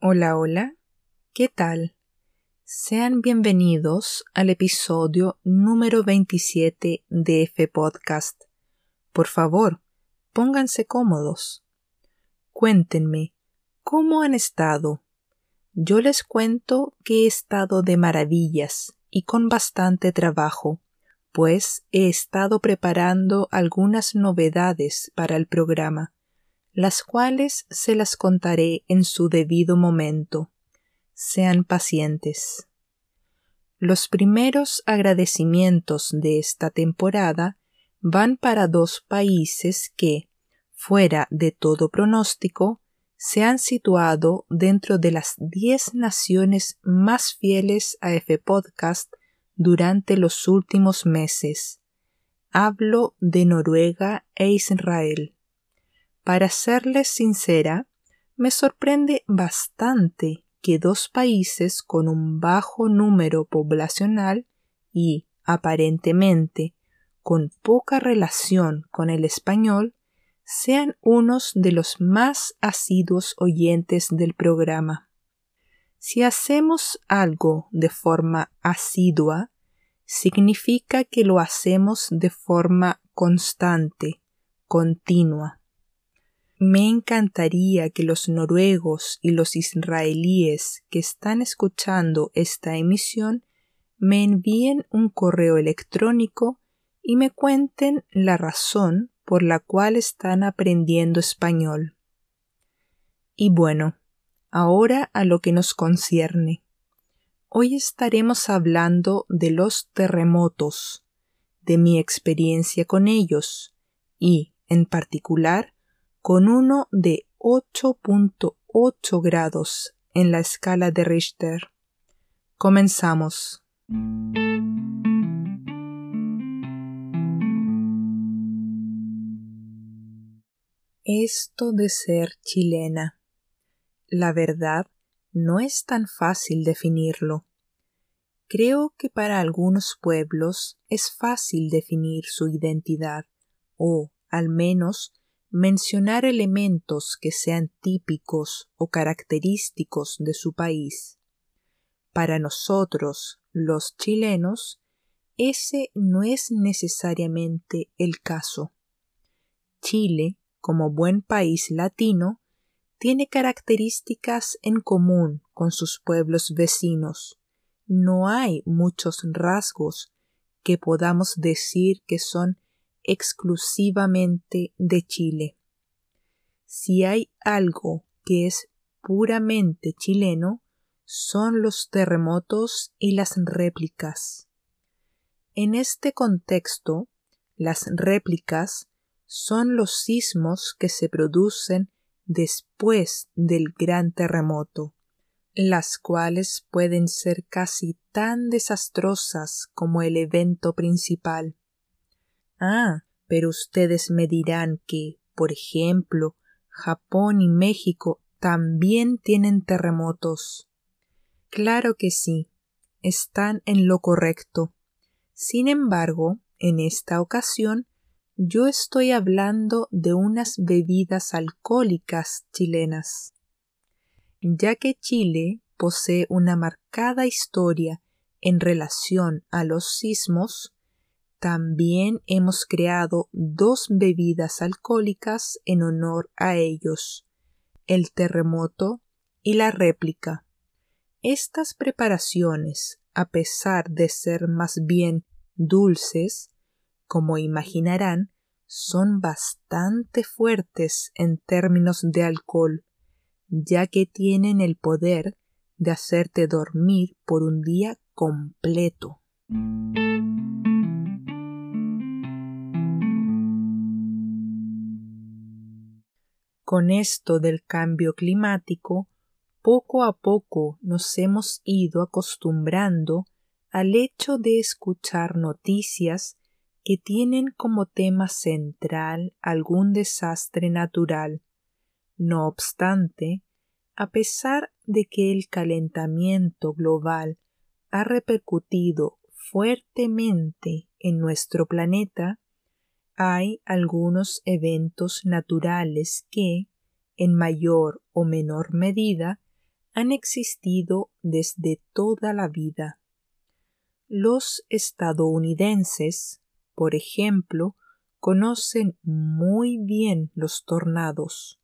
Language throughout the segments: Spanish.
Hola, hola, ¿qué tal? Sean bienvenidos al episodio número 27 de F Podcast. Por favor, pónganse cómodos. Cuéntenme, ¿cómo han estado? Yo les cuento que he estado de maravillas y con bastante trabajo, pues he estado preparando algunas novedades para el programa las cuales se las contaré en su debido momento. Sean pacientes. Los primeros agradecimientos de esta temporada van para dos países que, fuera de todo pronóstico, se han situado dentro de las diez naciones más fieles a F Podcast durante los últimos meses. Hablo de Noruega e Israel. Para serles sincera, me sorprende bastante que dos países con un bajo número poblacional y, aparentemente, con poca relación con el español, sean unos de los más asiduos oyentes del programa. Si hacemos algo de forma asidua, significa que lo hacemos de forma constante, continua. Me encantaría que los noruegos y los israelíes que están escuchando esta emisión me envíen un correo electrónico y me cuenten la razón por la cual están aprendiendo español. Y bueno, ahora a lo que nos concierne. Hoy estaremos hablando de los terremotos, de mi experiencia con ellos y, en particular, con uno de 8.8 grados en la escala de Richter. Comenzamos. Esto de ser chilena. La verdad, no es tan fácil definirlo. Creo que para algunos pueblos es fácil definir su identidad, o, al menos, mencionar elementos que sean típicos o característicos de su país. Para nosotros, los chilenos, ese no es necesariamente el caso. Chile, como buen país latino, tiene características en común con sus pueblos vecinos. No hay muchos rasgos que podamos decir que son exclusivamente de Chile. Si hay algo que es puramente chileno, son los terremotos y las réplicas. En este contexto, las réplicas son los sismos que se producen después del gran terremoto, las cuales pueden ser casi tan desastrosas como el evento principal. Ah, pero ustedes me dirán que, por ejemplo, Japón y México también tienen terremotos. Claro que sí, están en lo correcto. Sin embargo, en esta ocasión, yo estoy hablando de unas bebidas alcohólicas chilenas. Ya que Chile posee una marcada historia en relación a los sismos, también hemos creado dos bebidas alcohólicas en honor a ellos, el terremoto y la réplica. Estas preparaciones, a pesar de ser más bien dulces, como imaginarán, son bastante fuertes en términos de alcohol, ya que tienen el poder de hacerte dormir por un día completo. Con esto del cambio climático, poco a poco nos hemos ido acostumbrando al hecho de escuchar noticias que tienen como tema central algún desastre natural. No obstante, a pesar de que el calentamiento global ha repercutido fuertemente en nuestro planeta, hay algunos eventos naturales que, en mayor o menor medida, han existido desde toda la vida. Los estadounidenses, por ejemplo, conocen muy bien los tornados.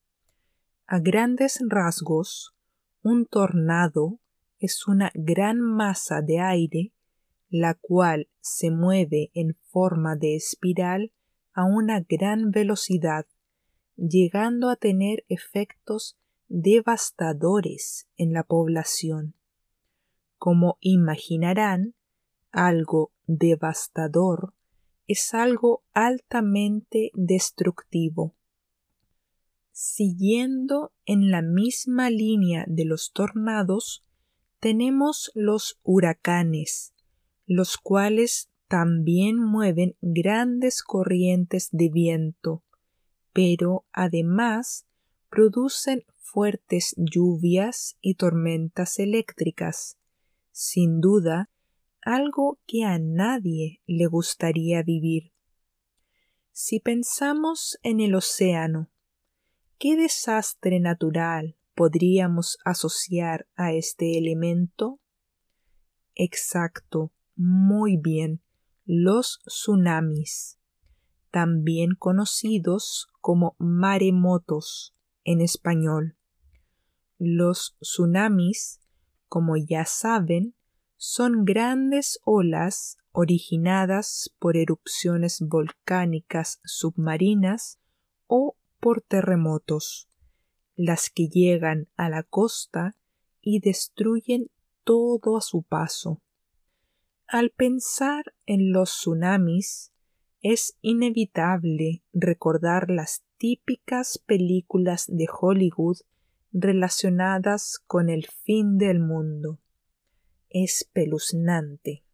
A grandes rasgos, un tornado es una gran masa de aire la cual se mueve en forma de espiral a una gran velocidad, llegando a tener efectos devastadores en la población. Como imaginarán, algo devastador es algo altamente destructivo. Siguiendo en la misma línea de los tornados, tenemos los huracanes, los cuales también mueven grandes corrientes de viento, pero además producen fuertes lluvias y tormentas eléctricas. Sin duda, algo que a nadie le gustaría vivir. Si pensamos en el océano, ¿qué desastre natural podríamos asociar a este elemento? Exacto, muy bien, los tsunamis, también conocidos como maremotos en español. Los tsunamis, como ya saben, son grandes olas originadas por erupciones volcánicas submarinas o por terremotos, las que llegan a la costa y destruyen todo a su paso. Al pensar en los tsunamis, es inevitable recordar las típicas películas de Hollywood relacionadas con el fin del mundo espeluznante.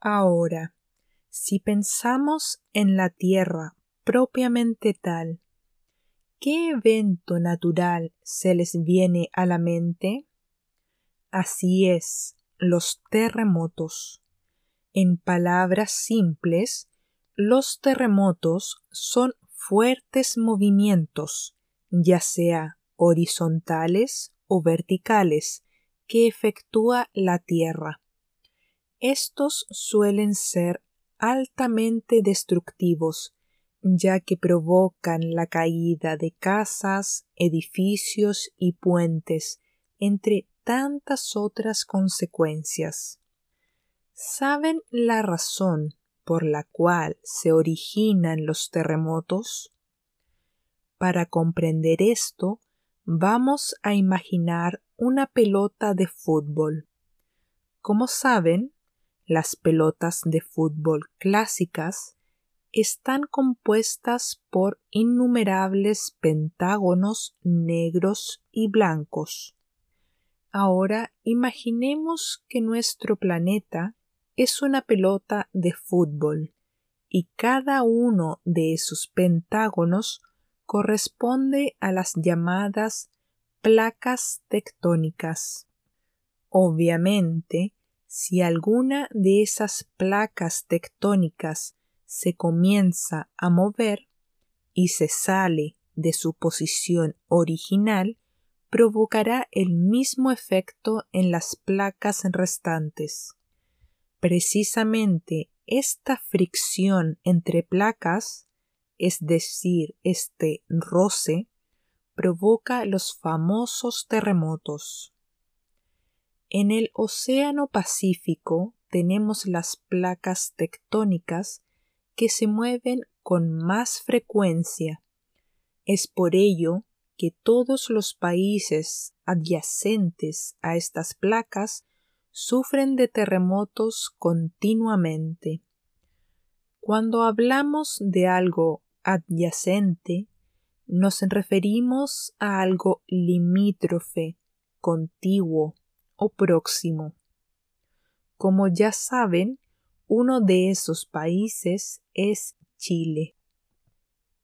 Ahora, si pensamos en la Tierra propiamente tal, ¿qué evento natural se les viene a la mente? Así es, los terremotos. En palabras simples, los terremotos son fuertes movimientos, ya sea horizontales o verticales, que efectúa la Tierra. Estos suelen ser altamente destructivos, ya que provocan la caída de casas, edificios y puentes, entre tantas otras consecuencias. ¿Saben la razón por la cual se originan los terremotos? Para comprender esto, vamos a imaginar una pelota de fútbol. Como saben, las pelotas de fútbol clásicas están compuestas por innumerables pentágonos negros y blancos. Ahora imaginemos que nuestro planeta es una pelota de fútbol y cada uno de esos pentágonos corresponde a las llamadas placas tectónicas. Obviamente, si alguna de esas placas tectónicas se comienza a mover y se sale de su posición original, provocará el mismo efecto en las placas restantes. Precisamente esta fricción entre placas, es decir, este roce, provoca los famosos terremotos. En el Océano Pacífico tenemos las placas tectónicas que se mueven con más frecuencia. Es por ello que todos los países adyacentes a estas placas sufren de terremotos continuamente. Cuando hablamos de algo adyacente, nos referimos a algo limítrofe, contiguo o próximo. Como ya saben, uno de esos países es Chile.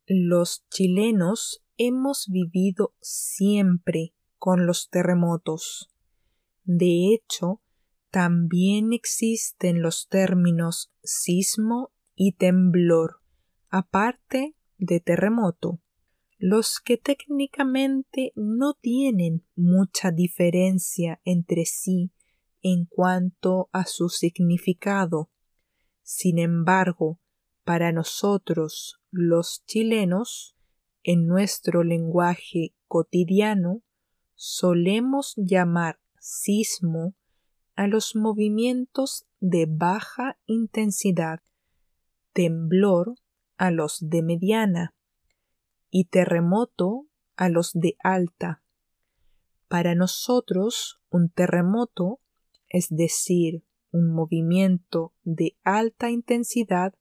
Los chilenos hemos vivido siempre con los terremotos. De hecho, También existen los términos sismo y temblor, aparte de terremoto, los que técnicamente no tienen mucha diferencia entre sí en cuanto a su significado. Sin embargo, para nosotros los chilenos, en nuestro lenguaje cotidiano, solemos llamar sismo a los movimientos de baja intensidad, temblor a los de mediana y terremoto a los de alta. Para nosotros, un terremoto, es decir, un movimiento de alta intensidad,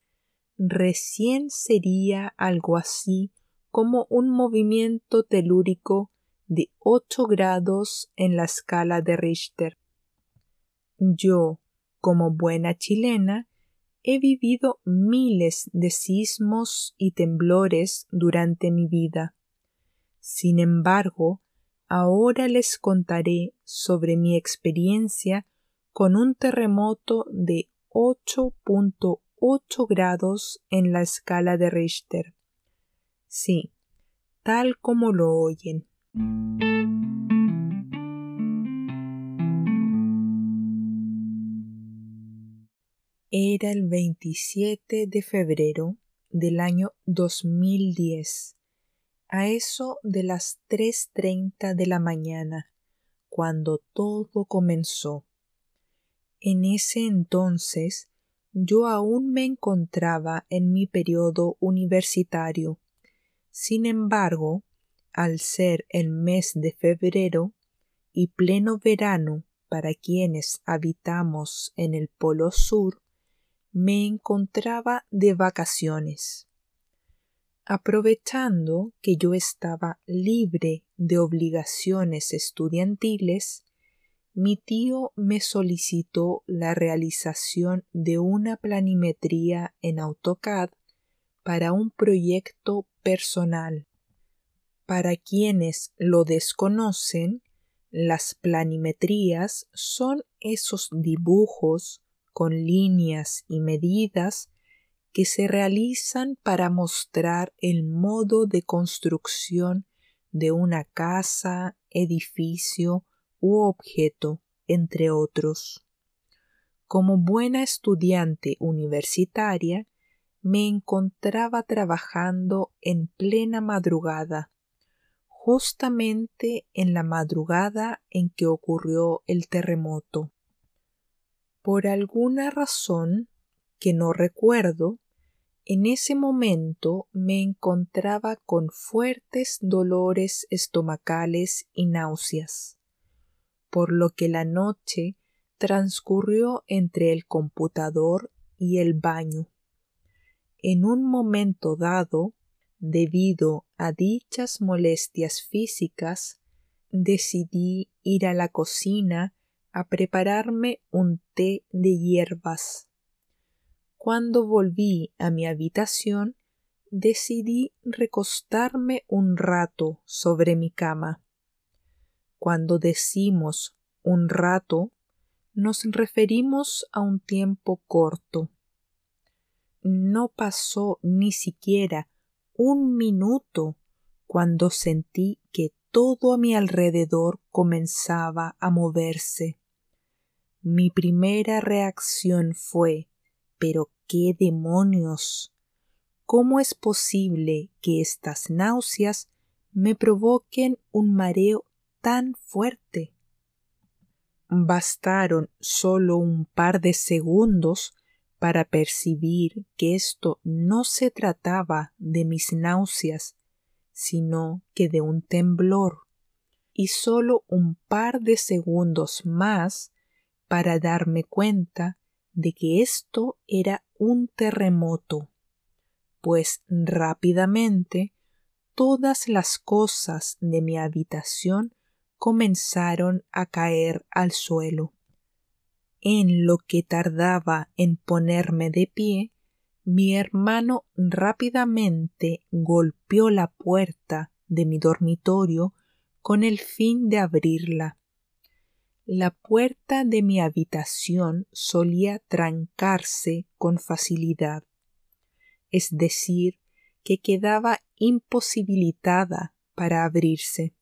recién sería algo así como un movimiento telúrico de 8 grados en la escala de Richter. Yo, como buena chilena, he vivido miles de sismos y temblores durante mi vida. Sin embargo, ahora les contaré sobre mi experiencia con un terremoto de 8.8 grados en la escala de Richter. Sí, tal como lo oyen. Era el 27 de febrero del año 2010, a eso de las 3.30 de la mañana, cuando todo comenzó. En ese entonces yo aún me encontraba en mi periodo universitario. Sin embargo, al ser el mes de febrero y pleno verano para quienes habitamos en el Polo Sur, me encontraba de vacaciones. Aprovechando que yo estaba libre de obligaciones estudiantiles, mi tío me solicitó la realización de una planimetría en AutoCAD para un proyecto personal. Para quienes lo desconocen, las planimetrías son esos dibujos con líneas y medidas que se realizan para mostrar el modo de construcción de una casa, edificio u objeto, entre otros. Como buena estudiante universitaria, me encontraba trabajando en plena madrugada, justamente en la madrugada en que ocurrió el terremoto. Por alguna razón que no recuerdo, en ese momento me encontraba con fuertes dolores estomacales y náuseas, por lo que la noche transcurrió entre el computador y el baño. En un momento dado, debido a dichas molestias físicas, decidí ir a la cocina a prepararme un té de hierbas. Cuando volví a mi habitación, decidí recostarme un rato sobre mi cama. Cuando decimos un rato, nos referimos a un tiempo corto. No pasó ni siquiera un minuto cuando sentí que todo a mi alrededor comenzaba a moverse. Mi primera reacción fue ¿Pero qué demonios? ¿Cómo es posible que estas náuseas me provoquen un mareo tan fuerte? Bastaron solo un par de segundos para percibir que esto no se trataba de mis náuseas, sino que de un temblor, y solo un par de segundos más para darme cuenta de que esto era un terremoto, pues rápidamente todas las cosas de mi habitación comenzaron a caer al suelo. En lo que tardaba en ponerme de pie, mi hermano rápidamente golpeó la puerta de mi dormitorio con el fin de abrirla la puerta de mi habitación solía trancarse con facilidad, es decir, que quedaba imposibilitada para abrirse,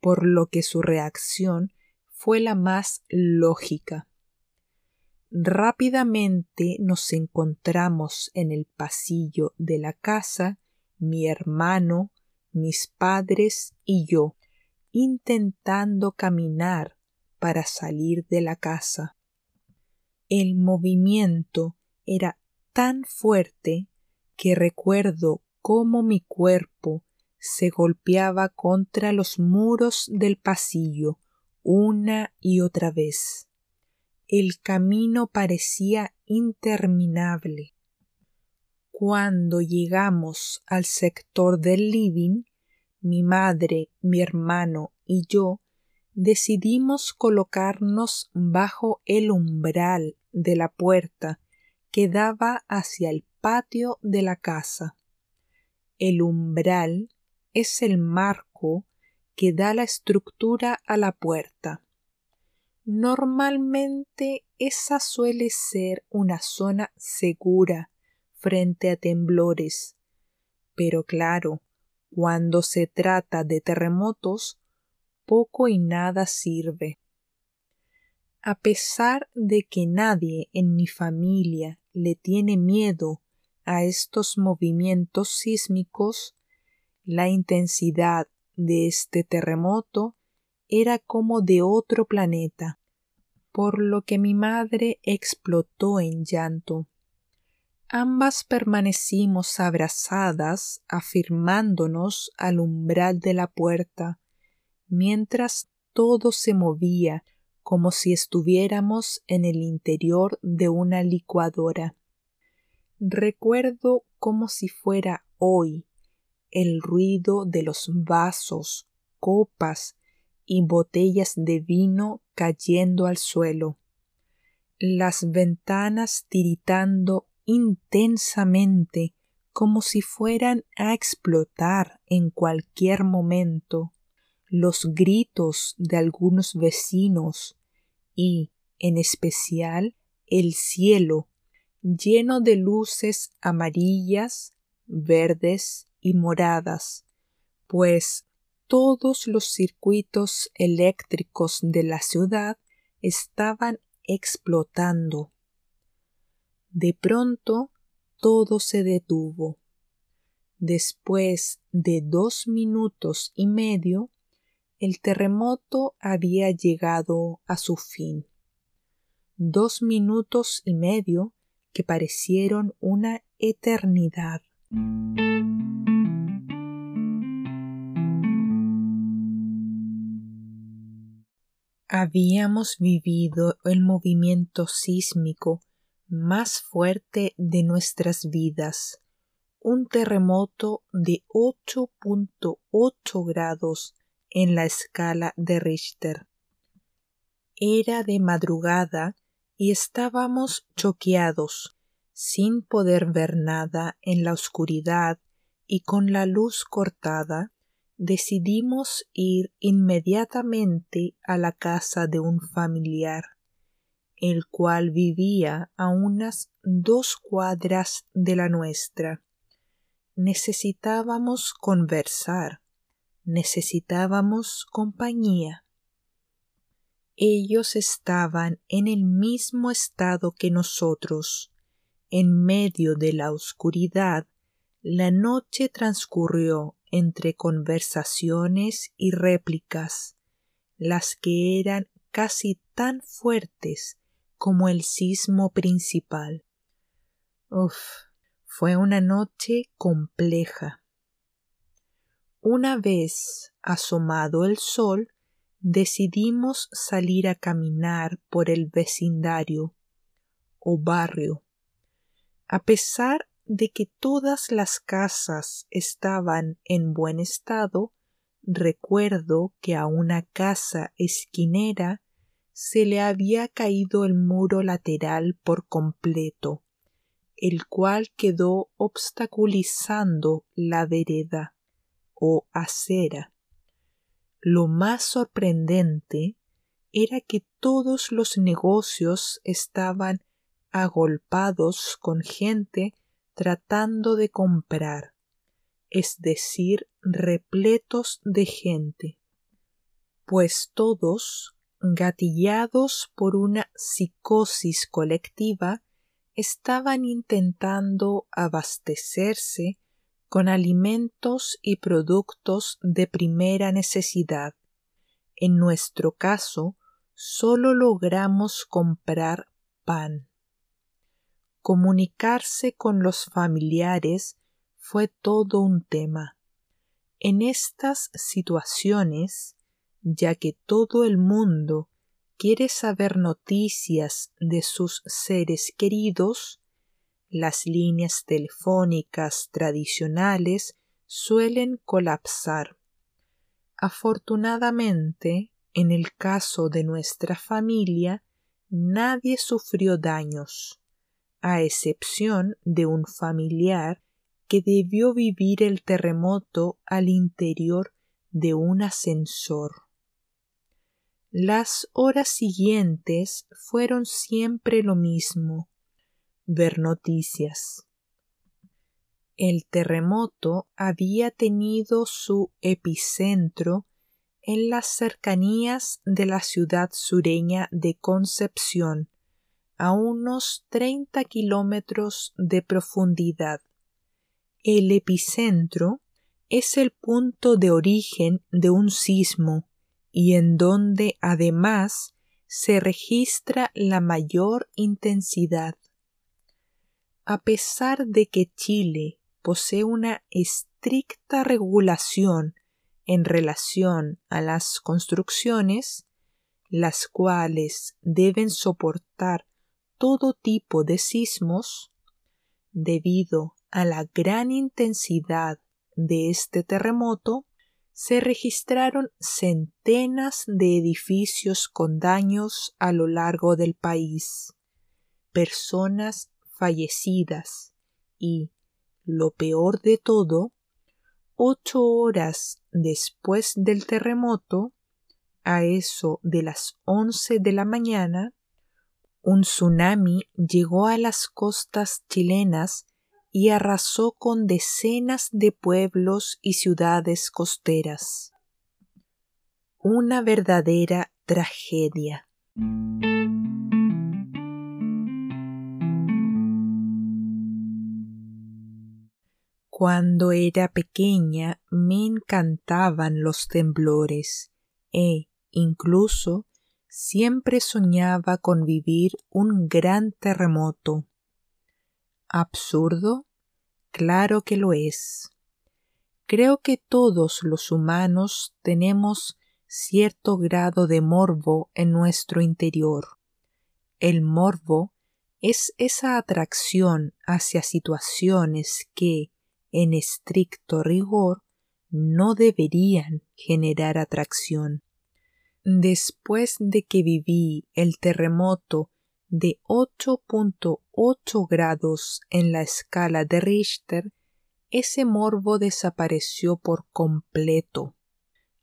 por lo que su reacción fue la más lógica. Rápidamente nos encontramos en el pasillo de la casa mi hermano, mis padres y yo, intentando caminar para salir de la casa. El movimiento era tan fuerte que recuerdo cómo mi cuerpo se golpeaba contra los muros del pasillo una y otra vez. El camino parecía interminable. Cuando llegamos al sector del living, mi madre, mi hermano y yo decidimos colocarnos bajo el umbral de la puerta que daba hacia el patio de la casa. El umbral es el marco que da la estructura a la puerta. Normalmente esa suele ser una zona segura frente a temblores, pero claro, cuando se trata de terremotos, poco y nada sirve. A pesar de que nadie en mi familia le tiene miedo a estos movimientos sísmicos, la intensidad de este terremoto era como de otro planeta, por lo que mi madre explotó en llanto. Ambas permanecimos abrazadas, afirmándonos al umbral de la puerta, mientras todo se movía como si estuviéramos en el interior de una licuadora. Recuerdo como si fuera hoy el ruido de los vasos, copas y botellas de vino cayendo al suelo, las ventanas tiritando intensamente como si fueran a explotar en cualquier momento, los gritos de algunos vecinos y, en especial, el cielo lleno de luces amarillas, verdes y moradas, pues todos los circuitos eléctricos de la ciudad estaban explotando. De pronto todo se detuvo. Después de dos minutos y medio, el terremoto había llegado a su fin. Dos minutos y medio que parecieron una eternidad. Habíamos vivido el movimiento sísmico más fuerte de nuestras vidas, un terremoto de 8.8 grados en la escala de Richter. Era de madrugada y estábamos choqueados, sin poder ver nada en la oscuridad y con la luz cortada, decidimos ir inmediatamente a la casa de un familiar, el cual vivía a unas dos cuadras de la nuestra. Necesitábamos conversar, necesitábamos compañía. Ellos estaban en el mismo estado que nosotros. En medio de la oscuridad, la noche transcurrió entre conversaciones y réplicas, las que eran casi tan fuertes como el sismo principal. Uf, fue una noche compleja. Una vez asomado el sol, decidimos salir a caminar por el vecindario o barrio. A pesar de que todas las casas estaban en buen estado, recuerdo que a una casa esquinera se le había caído el muro lateral por completo, el cual quedó obstaculizando la vereda o acera. Lo más sorprendente era que todos los negocios estaban agolpados con gente tratando de comprar, es decir, repletos de gente, pues todos, gatillados por una psicosis colectiva, estaban intentando abastecerse con alimentos y productos de primera necesidad. En nuestro caso, solo logramos comprar pan. Comunicarse con los familiares fue todo un tema. En estas situaciones, ya que todo el mundo quiere saber noticias de sus seres queridos, las líneas telefónicas tradicionales suelen colapsar. Afortunadamente, en el caso de nuestra familia, nadie sufrió daños, a excepción de un familiar que debió vivir el terremoto al interior de un ascensor. Las horas siguientes fueron siempre lo mismo, ver noticias. El terremoto había tenido su epicentro en las cercanías de la ciudad sureña de Concepción, a unos 30 kilómetros de profundidad. El epicentro es el punto de origen de un sismo y en donde además se registra la mayor intensidad. A pesar de que Chile posee una estricta regulación en relación a las construcciones, las cuales deben soportar todo tipo de sismos, debido a la gran intensidad de este terremoto, se registraron centenas de edificios con daños a lo largo del país, personas fallecidas y, lo peor de todo, ocho horas después del terremoto, a eso de las once de la mañana, un tsunami llegó a las costas chilenas y arrasó con decenas de pueblos y ciudades costeras. Una verdadera tragedia. Cuando era pequeña me encantaban los temblores e incluso siempre soñaba con vivir un gran terremoto. ¿Absurdo? Claro que lo es. Creo que todos los humanos tenemos cierto grado de morbo en nuestro interior. El morbo es esa atracción hacia situaciones que, en estricto rigor, no deberían generar atracción. Después de que viví el terremoto de 8.8 grados en la escala de Richter, ese morbo desapareció por completo.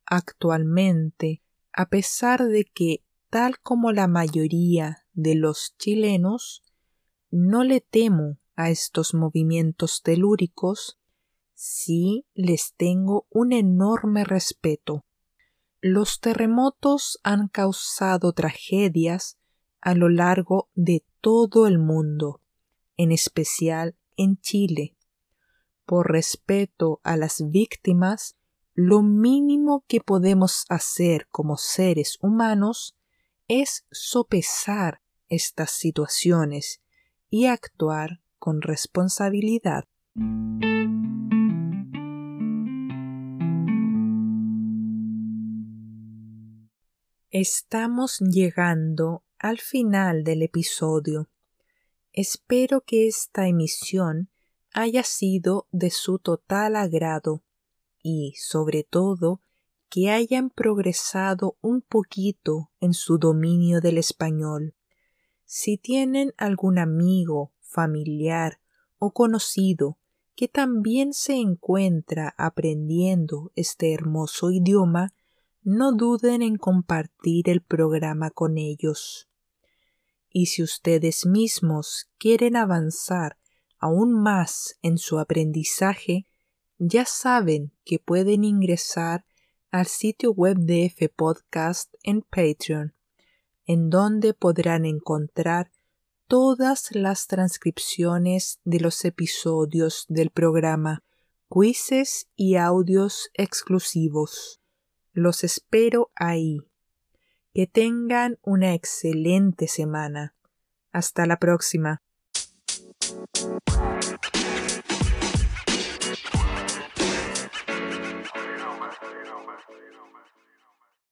Actualmente, a pesar de que, tal como la mayoría de los chilenos, no le temo a estos movimientos telúricos, sí les tengo un enorme respeto. Los terremotos han causado tragedias a lo largo de todo el mundo, en especial en Chile. Por respeto a las víctimas, lo mínimo que podemos hacer como seres humanos es sopesar estas situaciones y actuar con responsabilidad. Estamos llegando al final del episodio. Espero que esta emisión haya sido de su total agrado y, sobre todo, que hayan progresado un poquito en su dominio del español. Si tienen algún amigo, familiar o conocido que también se encuentra aprendiendo este hermoso idioma, no duden en compartir el programa con ellos. Y si ustedes mismos quieren avanzar aún más en su aprendizaje, ya saben que pueden ingresar al sitio web de F Podcast en Patreon, en donde podrán encontrar todas las transcripciones de los episodios del programa, quizzes y audios exclusivos. Los espero ahí. Que tengan una excelente semana. Hasta la próxima.